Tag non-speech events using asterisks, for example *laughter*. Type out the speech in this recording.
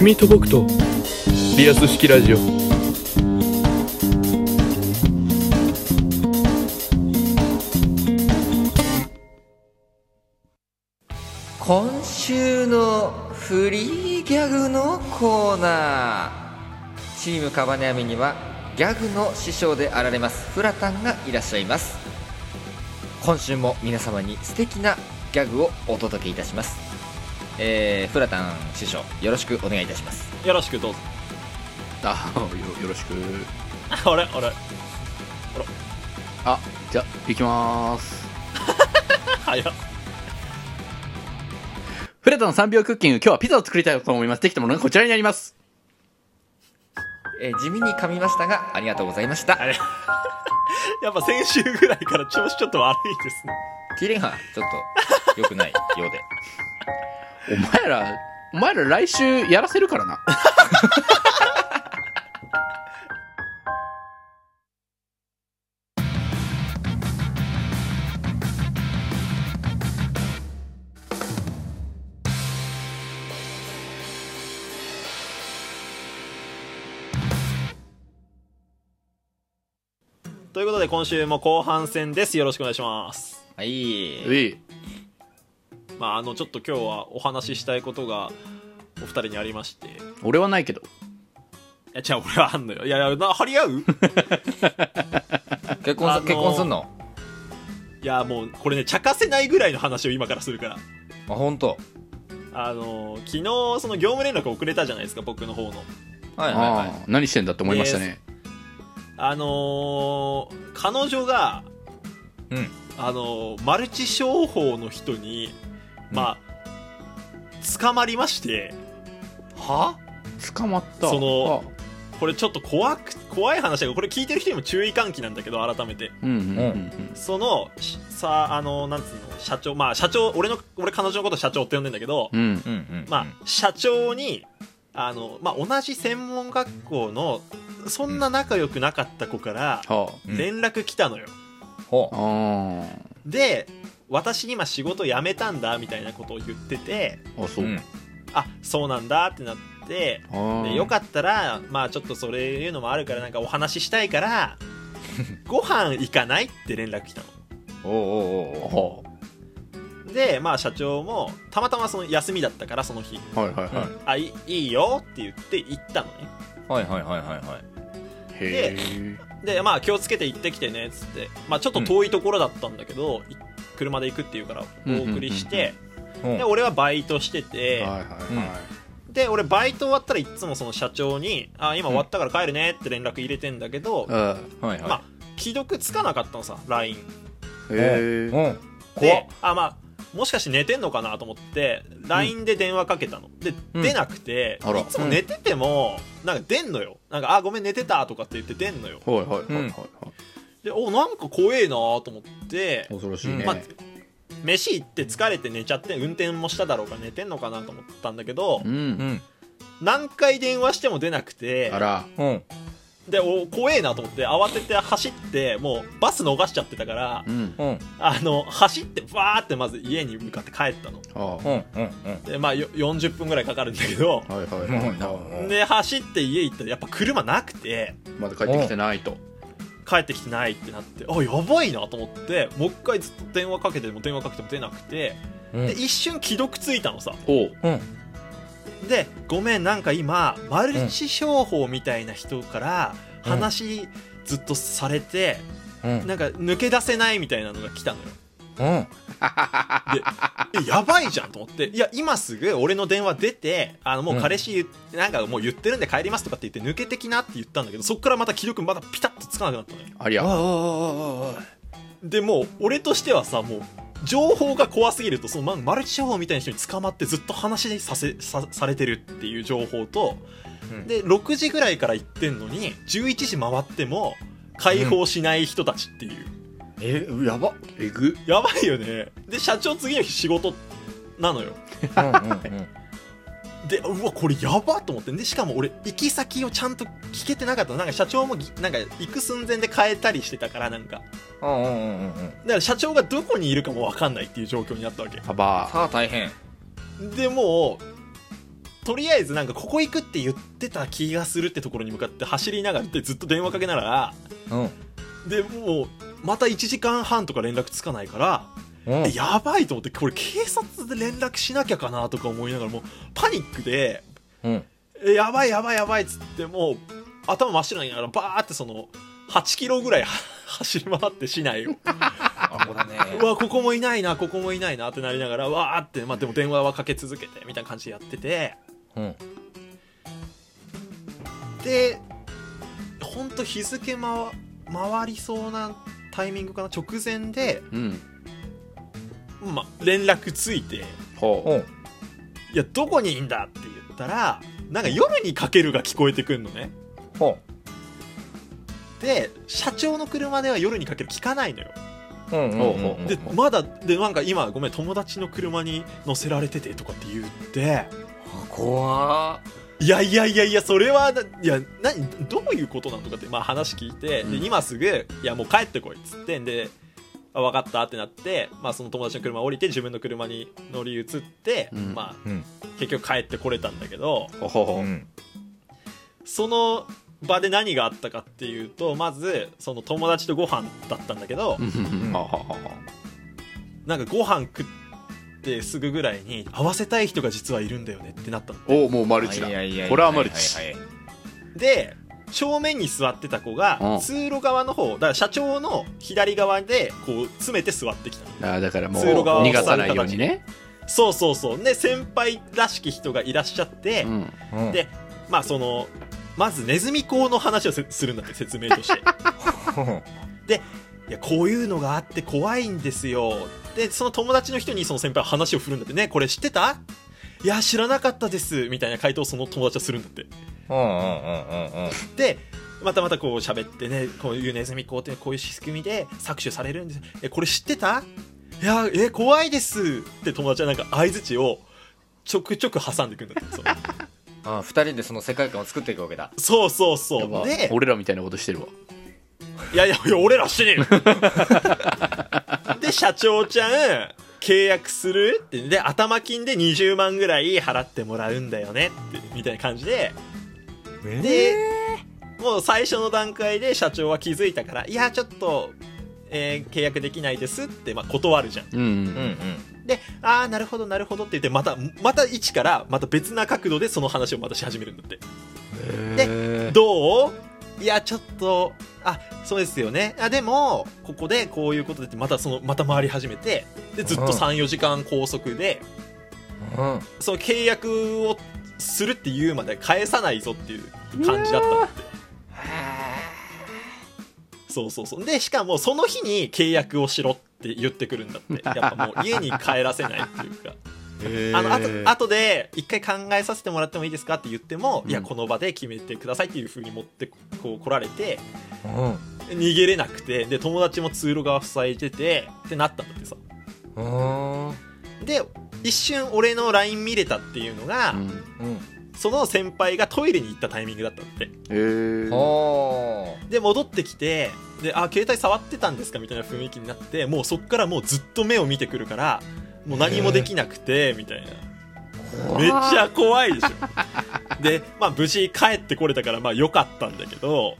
君と僕と。リアス式ラジオ。今週のフリーギャグのコーナー。チームカバネアミにはギャグの師匠であられます。フラタンがいらっしゃいます。今週も皆様に素敵なギャグをお届けいたしますえー、フラタン師匠よろしくお願いいたします。よろしくどうぞ。あよよろしく。*laughs* あれ？あれ？あじゃあ行きまーす。*laughs* 早っ。フレタの3秒クッキング今日はピザを作りたいと思います。できたものがこちらになります。えー地味に噛みましたがありがとうございました。あれ？*laughs* やっぱ先週ぐらいから調子ちょっと悪いですね。キレがちょっと良くないようでお前らお前ら来週やらせるからな。ということで今週も後半戦です。よろしくお願いします。はい。ういまああのちょっと今日はお話ししたいことがお二人にありまして。い俺はないけど。や違う俺はあんのよ。いやいやな張り合う？*laughs* 結婚す、あのー結婚すんの？いやもうこれね茶化せないぐらいの話を今からするから。あ本当。あの昨日その業務連絡遅れたじゃないですか僕の方の。はいはいはい。ああ何してんだって思いましたね。あのー彼女がうん。あのーマルチ商法の人にまあ、捕まりまして。は？捕まった。そのこれちょっと怖く怖い話だけどこれ聞いてる人にも注意喚起なんだけど改めて。あうんうんうんうん。そのしさあのなんつうの？社長まあ社長俺の俺彼女のこと社長って呼んでんだけど、うん。うんうんまあ社長にあの、まあ、同じ専門学校のそんな仲良くなかった子から連絡来たのよ、ほああ。で私に今仕事辞めたんだみたいなことを言っててあそう。う、うん。あそうなんだってなってでよかったらまあちょっとそれいうのもあるからなんかお話ししたいから *laughs* ご飯行かないって連絡来たの。おうおうおでまあ社長もたまたまその休みだったからその日。あはいはいはい、あいいいよって言って行ったのね。はいはいはいはいはいへえでまあ気をつけて行ってきてねっつって。まあちょっと遠いところだったんだけど、い車で行くっていうからお送りして、うんで俺はバイトしてて、はいはいはい、で俺バイト終わったらいつもその社長に「あ今終わったから帰るね」って連絡入れてんだけど、うん。はいはい。まあ既読つかなかったのさ LINE へえうん怖っ。であまあもしかして寝てんのかなと思って LINE で電話かけたの。で、うん。出なくてあら。いつも寝ててもなんか出んのよなんか「あごめん寝てた」とかって言って出んのよ。はいはいはいはいはい、でおなんか怖えなと思って恐ろしいね、まあ飯行って疲れて寝ちゃって運転もしただろうから寝てんのかなと思ったんだけど、うん、うん。何回電話しても出なくてあら。うんでお怖えなと思って慌てて走ってもうバス逃しちゃってたからうん。うん。あの走ってバーってまず家に向かって帰ったの。あうんうんうん。でまあよ40分ぐらいかかるんだけどあはいはい。はい、もうなはいで走って家行ったらやっぱ車なくてまだ帰ってきてないと。帰ってきてないってなってあやばいなと思ってもう一回ずっと電話かけても電話かけても出なくてうん。で一瞬既読ついたのさ。おう。うんでごめんなんか今マルチ商法みたいな人から話ずっとされて、うん。なんか抜け出せないみたいなのが来たのよ。うん。えやばいじゃんと思って。いや今すぐ俺の電話出てあのもう彼氏言っ、なんかもう言ってるんで帰りますとかって言って抜けてきなって言ったんだけどそっからまた既読またピタッとつかなくなったのよ。ありゃ。でもう俺としてはさもう情報が怖すぎるとそのまマルチ商法みたいな人に捕まってずっと話させさされてるっていう情報と、うん。で6時ぐらいから行ってんのに11時回っても解放しない人たちっていう、えやば。えぐ。やばいよね。で社長次の日仕事なのよ。うんうんうんでうわこれやばと思って。でしかも俺行き先をちゃんと聞けてなかったの。なんか社長もぎなんか行く寸前で変えたりしてたからなんか。うんうんうんうんだから社長がどこにいるかも分かんないっていう状況になったわけ。あば。さあ大変。でもうとりあえずなんかここ行くって言ってた気がするってところに向かって走りながらってずっと電話かけながら。うん。でもうまた1時間半とか連絡つかないからうん。えやばいと思ってこれ警察で連絡しなきゃかなとか思いながらもうパニックでうん。えやばいやばいやばいっつってもう頭真っ白にながらバーってその8キロぐらい *laughs* 走り回って市内を。あこだね。うわここもいないなここもいないなってなりながらわーって、まあ、でも電話はかけ続けてみたいな感じでやってて。うん。でほんと日付回回りそうなタイミングかな直前で、うんまあ、連絡ついてほう。ん「いやどこにいんだ?」って言ったらなんか夜にかけるが聞こえてくんのね。ほで社長の車では夜にかける聞かないのよ。ううんうんほうほうでまだでなんか今ごめん友達の車に乗せられててとかって言って怖いやいやいやいやそれはいや何どういうことなんとかって、まあ、話聞いて、うん。で今すぐいやもう帰ってこいっつってんであ分かったってなって、まあ、その友達の車降りて自分の車に乗り移って、うん。まあ、うん。結局帰ってこれたんだけどうほほほ。うん。その場で何があったかっていうとまずその友達とご飯だったんだけど、なんかご飯食ってすぐぐらいに会わせたい人が実はいるんだよねってなったの。おもうマルチだ。いやいやいやこれはマルチいはい。はいで正面に座ってた子がうん。通路側の方だから社長の左側でこう詰めて座ってきたの。あーだからもう通路側を逃がさないようにね。そうそうそう。で先輩らしき人がいらっしゃって、うん。うん。でまあそのまずネズミ講の話をせするんだって説明として。*laughs* いやこういうのがあって怖いんですよ。でその友達の人にその先輩は話を振るんだって。ねこれ知ってた？いや知らなかったです。みたいな回答をその友達はするんだってうんうんうんうんうん。でまたまたこう喋ってねこういうネズミ講ってこういう仕組みで搾取されるんです。えこれ知ってた？いやえ怖いです。って友達はなんか相づちをちょくちょく挟んでいくんだってその。*laughs* あ二人でその世界観を作っていくわけだ。そうそうそう。で俺らみたいなことしてるわ。いやいやいや俺らしてねえよ。で社長ちゃん契約する？ってで頭金で20万ぐらい払ってもらうんだよねってみたいな感じででもう最初の段階で社長は気づいたからいやちょっと、えー契約できないですって、まあ、断るじゃん。うんうん。うんでああなるほどなるほどって言ってまたまた一からまた別な角度でその話をまたし始めるんだって。でどう？いやちょっとあそうですよね。あでもここでこういうことでってまたそのまた回り始めてでずっとうん34時間拘束でうん。その契約をするっていうまで返さないぞっていう感じだったって。そうそうそう。でしかもその日に契約をしろって言ってくるんだって。*laughs* やっぱもう家に帰らせないっていうか。*laughs* あのあと後で一回考えさせてもらってもいいですかって言っても、うん。いやこの場で決めてくださいっていう風に持ってこう来られてうん。逃げれなくてで友達も通路側塞いでてってなったんだってさ。うん。で一瞬俺の LINE 見れたっていうのが、うん。うんその先輩がトイレに行ったタイミングだったって。へー。ほで戻ってきてであ携帯触ってたんですかみたいな雰囲気になってもうそっからもうずっと目を見てくるからもう何もできなくてみたいな。めっちゃ怖いでしょ。でまあ無事帰ってこれたからまあ良かったんだけど